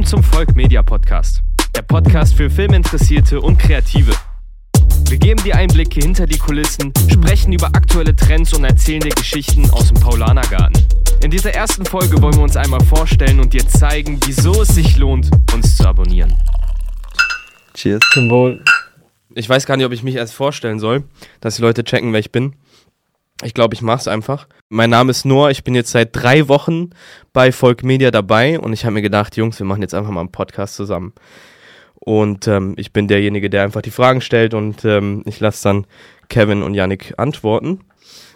Willkommen zum Volk Media Podcast, der Podcast für Filminteressierte und Kreative. Wir geben dir Einblicke hinter die Kulissen, sprechen über aktuelle Trends und erzählen dir Geschichten aus dem Paulanergarten. In dieser ersten Folge wollen wir uns einmal vorstellen und dir zeigen, wieso es sich lohnt, uns zu abonnieren. Cheers. Zum Wohl. Ich weiß gar nicht, ob ich mich erst vorstellen soll, dass die Leute checken, wer ich bin. Ich glaube, ich mache es einfach. Mein Name ist Noah, ich bin jetzt seit drei Wochen bei Volk Media dabei und ich habe mir gedacht, Jungs, wir machen jetzt einfach mal einen Podcast zusammen. Und ähm, ich bin derjenige, der einfach die Fragen stellt und ähm, ich lasse dann Kevin und Yannick antworten.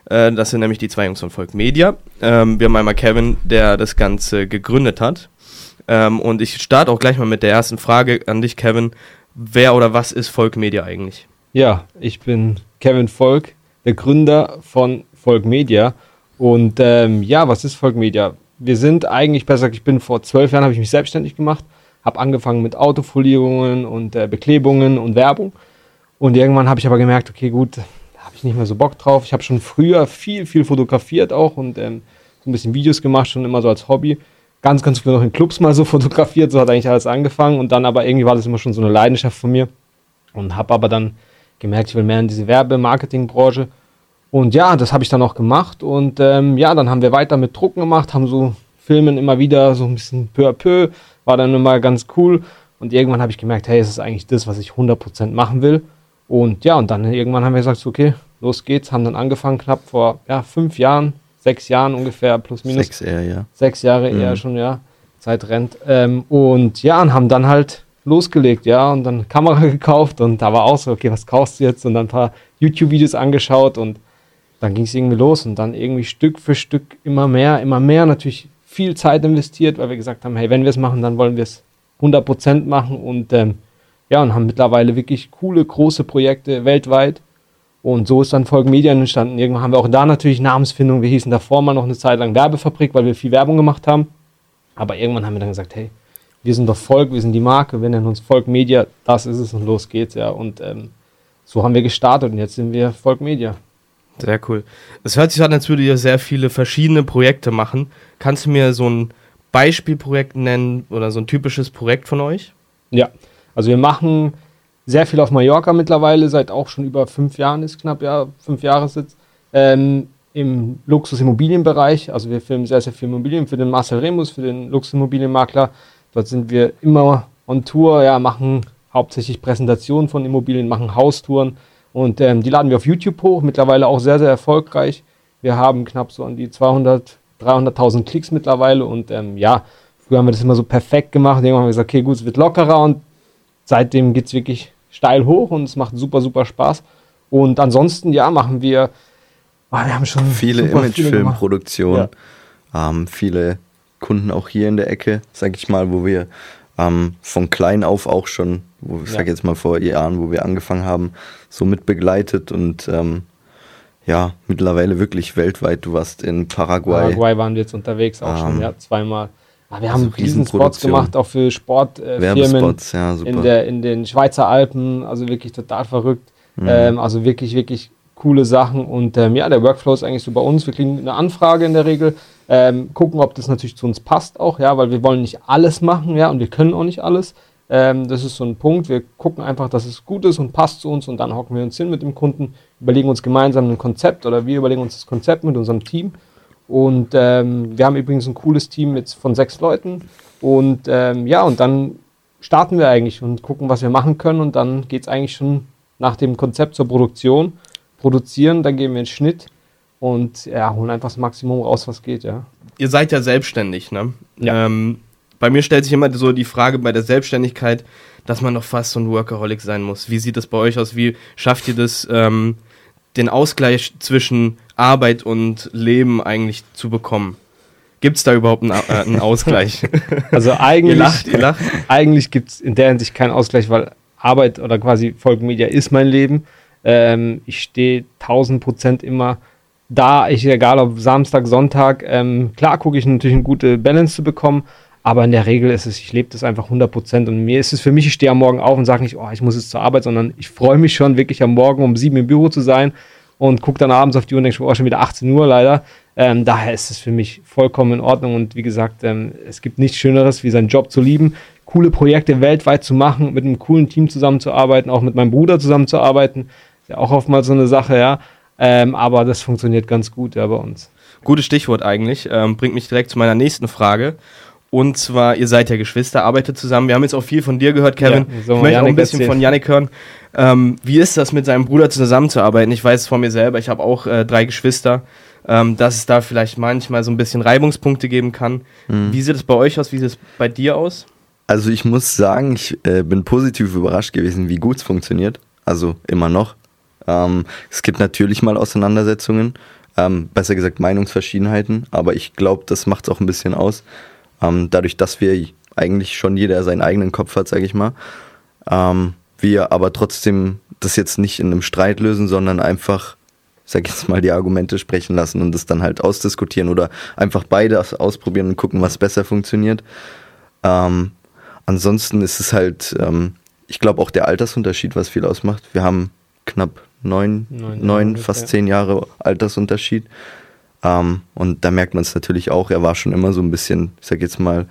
Äh, das sind nämlich die zwei Jungs von Volk Media. Ähm, wir haben einmal Kevin, der das Ganze gegründet hat. Ähm, und ich starte auch gleich mal mit der ersten Frage an dich, Kevin. Wer oder was ist Volk Media eigentlich? Ja, ich bin Kevin Volk, der Gründer von Volk Media. Und ähm, ja, was ist Volk Media? Wir sind eigentlich, besser gesagt, ich bin vor zwölf Jahren, habe ich mich selbstständig gemacht, habe angefangen mit Autofolierungen und äh, Beklebungen und Werbung. Und irgendwann habe ich aber gemerkt, okay, gut, habe ich nicht mehr so Bock drauf. Ich habe schon früher viel, viel fotografiert auch und ähm, so ein bisschen Videos gemacht, schon immer so als Hobby. Ganz, ganz früh noch in Clubs mal so fotografiert, so hat eigentlich alles angefangen. Und dann aber irgendwie war das immer schon so eine Leidenschaft von mir. Und habe aber dann gemerkt, ich will mehr in diese Werbe-Marketing-Branche. Und ja, das habe ich dann auch gemacht. Und ähm, ja, dann haben wir weiter mit Drucken gemacht, haben so Filmen immer wieder so ein bisschen peu à peu. War dann immer ganz cool. Und irgendwann habe ich gemerkt, hey, es ist eigentlich das, was ich 100% machen will. Und ja, und dann irgendwann haben wir gesagt, okay, los geht's. Haben dann angefangen, knapp vor ja, fünf Jahren, sechs Jahren ungefähr, plus minus. Sechs eher, ja. Sechs Jahre Mhm. eher schon, ja. Zeit rennt. Ähm, und ja, und haben dann halt losgelegt, ja, und dann Kamera gekauft und da war auch so, okay, was kaufst du jetzt? Und dann ein paar YouTube-Videos angeschaut und dann ging es irgendwie los und dann irgendwie Stück für Stück immer mehr, immer mehr, natürlich viel Zeit investiert, weil wir gesagt haben, hey, wenn wir es machen, dann wollen wir es 100% machen und ähm, ja, und haben mittlerweile wirklich coole, große Projekte weltweit. Und so ist dann Folgen Medien entstanden. Irgendwann haben wir auch da natürlich Namensfindung. Wir hießen davor mal noch eine Zeit lang Werbefabrik, weil wir viel Werbung gemacht haben. Aber irgendwann haben wir dann gesagt, hey, wir sind doch Volk, wir sind die Marke, wir nennen uns Volk Media, das ist es und los geht's, ja. Und ähm, so haben wir gestartet und jetzt sind wir Volk Media. Sehr cool. Es hört sich an, als würdet ihr sehr viele verschiedene Projekte machen. Kannst du mir so ein Beispielprojekt nennen oder so ein typisches Projekt von euch? Ja, also wir machen sehr viel auf Mallorca mittlerweile, seit auch schon über fünf Jahren ist knapp, ja, fünf Jahre sitzt. Ähm, Im Luxusimmobilienbereich, also wir filmen sehr, sehr viel Immobilien für den Marcel Remus, für den Luxusimmobilienmakler. Dort sind wir immer on Tour, ja, machen hauptsächlich Präsentationen von Immobilien, machen Haustouren und ähm, die laden wir auf YouTube hoch, mittlerweile auch sehr, sehr erfolgreich. Wir haben knapp so an die 200, 300.000 Klicks mittlerweile und ähm, ja, früher haben wir das immer so perfekt gemacht. Irgendwann haben wir gesagt, okay, gut, es wird lockerer und seitdem geht es wirklich steil hoch und es macht super, super Spaß. Und ansonsten, ja, machen wir, ah, wir haben schon Viele super gemacht. Imagefilmproduktionen, ähm, viele Kunden auch hier in der Ecke, sag ich mal, wo wir ähm, von klein auf auch schon, wo, ich Ja. sag jetzt mal vor Jahren, wo wir angefangen haben, so mit begleitet und ähm, ja, mittlerweile wirklich weltweit. Du warst in Paraguay. Paraguay waren wir jetzt unterwegs auch schon, Ähm, ja, zweimal. Ah, wir also haben riesen Spots Riesenproduktion. gemacht, auch für Sportfirmen. Äh, Firmen. Ja, super. in, der, in den Schweizer Alpen, also wirklich total verrückt. Mhm. Ähm, also wirklich, wirklich coole Sachen. Und ähm, ja, der Workflow ist eigentlich so bei uns. Wir kriegen eine Anfrage in der Regel, ähm, gucken, ob das natürlich zu uns passt auch, ja, weil wir wollen nicht alles machen, ja, und wir können auch nicht alles. Ähm, das ist so ein Punkt. Wir gucken einfach, dass es gut ist und passt zu uns und dann hocken wir uns hin mit dem Kunden, überlegen uns gemeinsam ein Konzept oder wir überlegen uns das Konzept mit unserem Team. Und ähm, wir haben übrigens ein cooles Team mit, von sechs Leuten. Und ähm, ja, und dann starten wir eigentlich und gucken, was wir machen können. Und dann geht es eigentlich schon nach dem Konzept zur Produktion. Produzieren, dann gehen wir in den Schnitt und ja, holen einfach das Maximum raus, was geht, ja. Ihr seid ja selbstständig, ne? Ja. Ähm, bei mir stellt sich immer so die Frage bei der Selbstständigkeit, dass man doch fast so ein Workaholic sein muss. Wie sieht das bei euch aus? Wie schafft ihr das, ähm, den Ausgleich zwischen Arbeit und Leben eigentlich zu bekommen? Gibt es da überhaupt einen, äh, einen Ausgleich? Also ihr eigentlich, lacht, ihr lacht. eigentlich gibt es in der Hinsicht keinen Ausgleich, weil Arbeit oder quasi Folgenmedia ist mein Leben. Ähm, ich stehe 1000 Prozent immer da, ich, egal ob Samstag, Sonntag, ähm, klar gucke ich natürlich eine gute Balance zu bekommen, aber in der Regel ist es, ich lebe das einfach 100 Prozent und mir ist es für mich, ich stehe am Morgen auf und sage nicht, oh, ich muss jetzt zur Arbeit, sondern ich freue mich schon wirklich am Morgen um sieben im Büro zu sein und gucke dann abends auf die Uhr und denke, oh, schon wieder 18 Uhr leider. Ähm, daher ist es für mich vollkommen in Ordnung und wie gesagt, ähm, es gibt nichts Schöneres, wie seinen Job zu lieben. coole Projekte weltweit zu machen, mit einem coolen Team zusammenzuarbeiten, auch mit meinem Bruder zusammenzuarbeiten. Ist ja auch oftmals so eine Sache, ja. Ähm, aber das funktioniert ganz gut ja bei uns. Gutes Stichwort eigentlich. Ähm, bringt mich direkt zu meiner nächsten Frage. Und zwar, ihr seid ja Geschwister, arbeitet zusammen. Wir haben jetzt auch viel von dir gehört, Kevin. Ja, so ich möchte Yannick auch ein bisschen erzählen. von Yannick hören. Ähm, wie ist das, mit seinem Bruder zusammenzuarbeiten? Ich weiß es von mir selber, ich habe auch äh, drei Geschwister, ähm, dass es da vielleicht manchmal so ein bisschen Reibungspunkte geben kann. Mhm. Wie sieht es bei euch aus? Wie sieht es bei dir aus? Also ich muss sagen, ich äh, bin positiv überrascht gewesen, wie gut es funktioniert. Also immer noch. Ähm, es gibt natürlich mal Auseinandersetzungen, ähm, besser gesagt Meinungsverschiedenheiten, aber ich glaube, das macht es auch ein bisschen aus. Ähm, dadurch, dass wir eigentlich schon jeder seinen eigenen Kopf hat, sage ich mal. Ähm, wir aber trotzdem das jetzt nicht in einem Streit lösen, sondern einfach, sag ich jetzt mal, die Argumente sprechen lassen und das dann halt ausdiskutieren oder einfach beide aus- ausprobieren und gucken, was besser funktioniert. Ähm, ansonsten ist es halt, ähm, ich glaube auch der Altersunterschied, was viel ausmacht. Wir haben knapp neun, Neun neun fast zehn Jahre Altersunterschied. Ähm, und da merkt man es natürlich auch. Er war schon immer so ein bisschen, ich sag jetzt mal,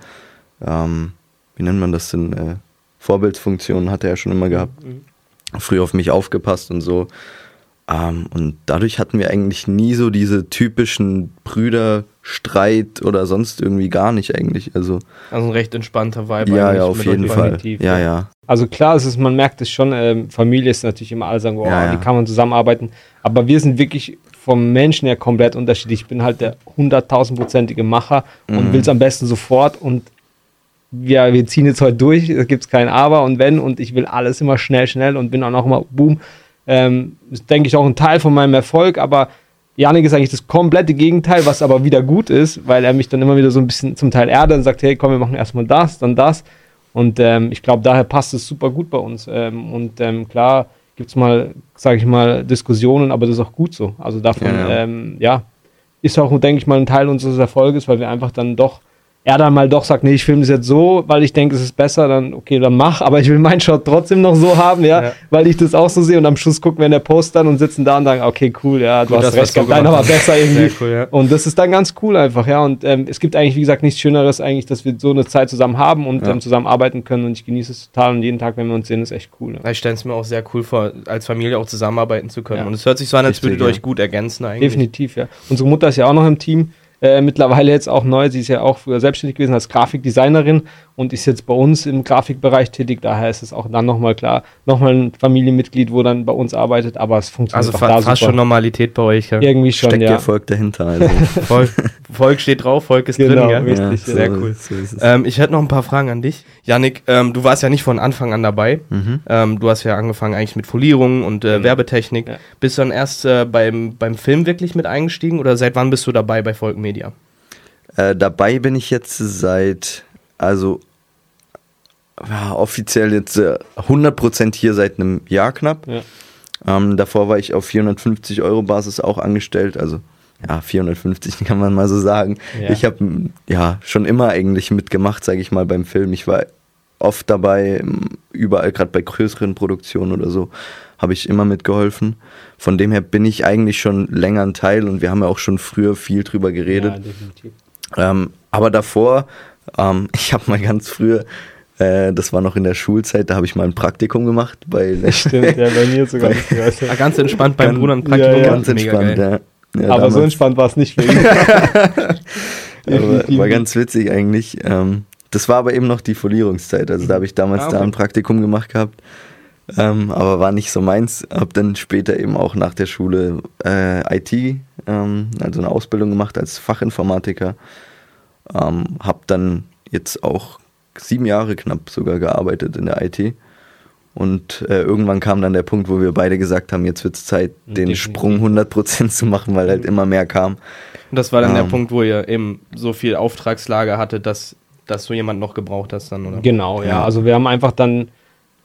ähm, wie nennt man das denn? Äh, Vorbildsfunktion hat er ja schon immer gehabt. Früher auf mich aufgepasst und so. Ähm, und dadurch hatten wir eigentlich nie so diese typischen Brüderstreit oder sonst irgendwie gar nicht eigentlich. Also Also ein recht entspannter Vibe. ja, eigentlich ja, auf mit jeden Fall. definitiv, Ja, ja. Also klar, es ist, man merkt es schon, ähm, Familie ist natürlich immer alle sagen, oh, Ja, ja. wie kann man zusammenarbeiten. Aber wir sind wirklich vom Menschen her komplett unterschiedlich. Ich bin halt der hunderttausendprozentige Macher und Mhm. will es am besten sofort und ja, wir ziehen jetzt heute durch, da gibt es kein Aber und Wenn und ich will alles immer schnell, schnell und bin auch noch immer boom. Ähm, ist, denke ich, auch ein Teil von meinem Erfolg, aber Janik ist eigentlich das komplette Gegenteil, was aber wieder gut ist, weil er mich dann immer wieder so ein bisschen zum Teil ärgert und sagt, hey, komm, wir machen erstmal das, dann das. Und ähm, ich glaube, daher passt es super gut bei uns. Ähm, und ähm, klar gibt es mal, sage ich mal, Diskussionen, aber das ist auch gut so. Also davon, Ja, ja. Ähm, ja, ist auch, denke ich mal, ein Teil unseres Erfolges, weil wir einfach dann doch, er dann mal doch sagt, nee, ich filme das jetzt so, weil ich denke, es ist besser, dann okay, dann mach, aber ich will meinen Shot trotzdem noch so haben, ja, Ja. weil ich das auch so sehe und am Schluss gucken wir in der Post dann und sitzen da und sagen, okay, cool, ja, du hast recht so gehabt, deiner war gemacht haben. besser irgendwie. Cool, ja. Und das ist dann ganz cool einfach, ja. Und ähm, es gibt eigentlich, wie gesagt, nichts Schöneres eigentlich, dass wir so eine Zeit zusammen haben und Ja. ähm, zusammen arbeiten können. Und ich genieße es total. Und jeden Tag, wenn wir uns sehen, ist echt cool. Ja. Ich stelle es mir auch sehr cool vor, als Familie auch zusammenarbeiten zu können. Und es hört sich so an, als würdet ihr euch gut ergänzen eigentlich. Definitiv, ja. Unsere Mutter ist ja auch noch im Team. Äh, mittlerweile jetzt auch neu. Sie ist ja auch früher selbstständig gewesen als Grafikdesignerin und ist jetzt bei uns im Grafikbereich tätig. Daher ist es auch dann nochmal klar, nochmal ein Familienmitglied, wo dann bei uns arbeitet. Aber es funktioniert Also auch fa fast super. schon Normalität bei euch. Ja. Irgendwie schon, Steckt ja. Erfolg dahinter. Also. Volk, Volk steht drauf, Volk ist Genau, drin. Gell? richtig, ja, Sehr so- cool. So. Ähm, ich hätte noch ein paar Fragen an dich. Yannick, ähm, du warst ja nicht von Anfang an dabei. Mhm. Ähm, du hast ja angefangen eigentlich mit Folierung und äh, Genau. Werbetechnik. Ja. Bist du dann erst äh, beim, beim Film wirklich mit eingestiegen oder seit wann bist du dabei bei Volk Media? Äh, dabei bin ich jetzt seit, also ja, offiziell jetzt äh, 100% hier seit einem Jahr knapp. Ja. Ähm, davor war ich auf 450 Euro Basis auch angestellt, also ja, 450 kann man mal so sagen. Ja. Ich habe ja schon immer eigentlich mitgemacht, sage ich mal, beim Film. Ich war oft dabei, überall, gerade bei größeren Produktionen oder so, habe ich immer mitgeholfen. Von dem her bin ich eigentlich schon länger ein Teil und wir haben ja auch schon früher viel drüber geredet. Ja, definitiv. Ähm, aber davor, ähm, ich habe mal ganz früher, äh, das war noch in der Schulzeit, da habe ich mal ein Praktikum gemacht bei Stimmt, ja, bei mir sogar. nicht gewesen. Ah, ganz entspannt beim Ganz- Bruder ein ja, Praktikum. ja. ganz Mega entspannt, ja. Ja. Aber so damals- entspannt war es nicht für ihn. aber, Definitiv. war ganz witzig eigentlich. Ähm, das war aber eben noch die Folierungszeit, also da habe ich damals Ah, okay. da ein Praktikum gemacht gehabt. Ähm, aber war nicht so meins. Hab dann später eben auch nach der Schule äh, IT, ähm, also eine Ausbildung gemacht als Fachinformatiker. Ähm, hab dann jetzt auch sieben Jahre knapp sogar gearbeitet in der IT. Und äh, irgendwann kam dann der Punkt, wo wir beide gesagt haben, jetzt wird es Zeit, den Definitiv. Sprung 100% zu machen, weil halt immer mehr kam. Und das war dann der Ähm. Punkt, wo ihr eben so viel Auftragslage hattet, dass, dass du jemand noch gebraucht hast dann, oder? Genau, ja. Ja. Also wir haben einfach dann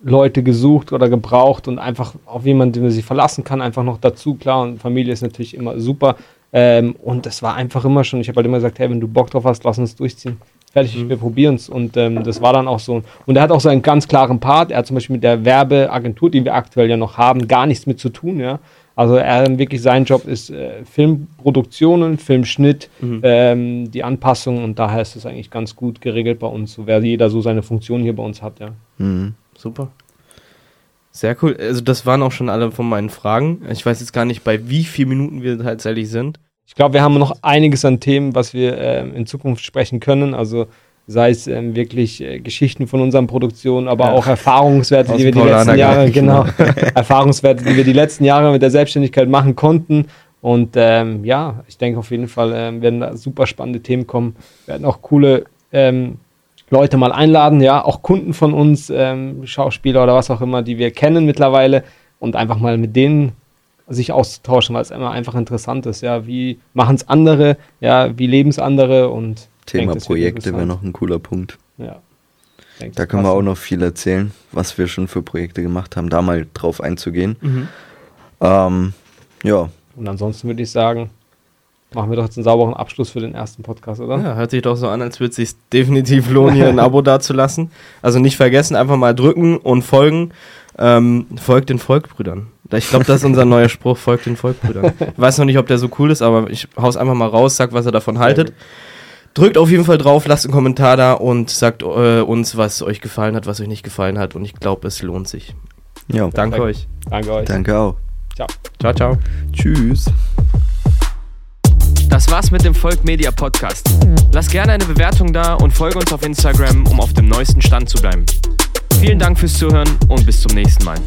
Leute gesucht oder gebraucht und einfach auf jemanden, den man sich verlassen kann, einfach noch dazu. Klar, und Familie ist natürlich immer super. Ähm, und es war einfach immer schon, ich habe halt immer gesagt, hey, wenn du Bock drauf hast, lass uns durchziehen. Fertig, wir probieren es. Und ähm, das war dann auch so. Und er hat auch so einen ganz klaren Part. Er hat zum Beispiel mit der Werbeagentur, die wir aktuell ja noch haben, gar nichts mit zu tun, ja. Also er wirklich sein Job ist äh, Filmproduktionen, Filmschnitt, Mhm. ähm, die Anpassung und daher ist es eigentlich ganz gut geregelt bei uns, so wer jeder so seine Funktion hier bei uns hat, ja. Mhm. Super. Sehr cool. Also das waren auch schon alle von meinen Fragen. Ich weiß jetzt gar nicht, bei wie vielen Minuten wir tatsächlich sind. Ich glaube, wir haben noch einiges an Themen, was wir ähm, in Zukunft sprechen können. Also sei es ähm, wirklich äh, Geschichten von unseren Produktionen, aber Ja. auch Erfahrungswerte, Aus die wir die letzten. Jahre, genau, Erfahrungswerte, die wir die letzten Jahre mit der Selbstständigkeit machen konnten. Und ähm, ja, ich denke auf jeden Fall ähm, werden da super spannende Themen kommen. Wir werden auch coole ähm, Leute mal einladen, ja, auch Kunden von uns, ähm, Schauspieler oder was auch immer, die wir kennen mittlerweile und einfach mal mit denen sich auszutauschen, weil es immer einfach interessant ist, ja, wie machen es andere, ja, wie leben es andere und Thema denke, Projekte wäre noch ein cooler Punkt. Ja. Denke, Da können wir auch noch viel erzählen, was wir schon für Projekte gemacht haben, da mal drauf einzugehen. Mhm. Ähm, ja, Und ansonsten würde ich sagen, machen wir doch jetzt einen sauberen Abschluss für den ersten Podcast, oder? Ja, hört sich doch so an, als würde es sich definitiv lohnen, hier ein Abo dazulassen. Also nicht vergessen, einfach mal drücken und folgen. Ähm, folgt den Volkbrüdern. Ich glaube, das ist unser neuer Spruch, folgt den Volkbrüdern. Ich weiß noch nicht, ob der so cool ist, aber ich hau's einfach mal raus, sag, was ihr davon haltet. Drückt auf jeden Fall drauf, lasst einen Kommentar da und sagt äh, uns, was euch gefallen hat, was euch nicht gefallen hat. Und ich glaube, es lohnt sich. ja, Danke Perfekt. euch. Danke euch. danke auch. Ciao. Ciao, ciao. Tschüss. Das war's mit dem Volk Media Podcast. Lass gerne eine Bewertung da und folge uns auf Instagram, um auf dem neuesten Stand zu bleiben. Vielen Dank fürs Zuhören und bis zum nächsten Mal.